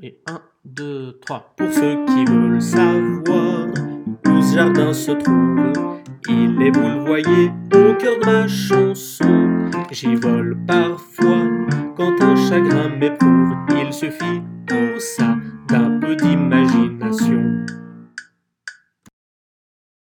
Et 1, 2, 3. Pour ceux qui veulent savoir où ce jardin se trouve, il est, vous le voyez, au cœur de ma chanson. J'y vole parfois quand un chagrin m'éprouve. Il suffit pour ça d'un peu d'imagination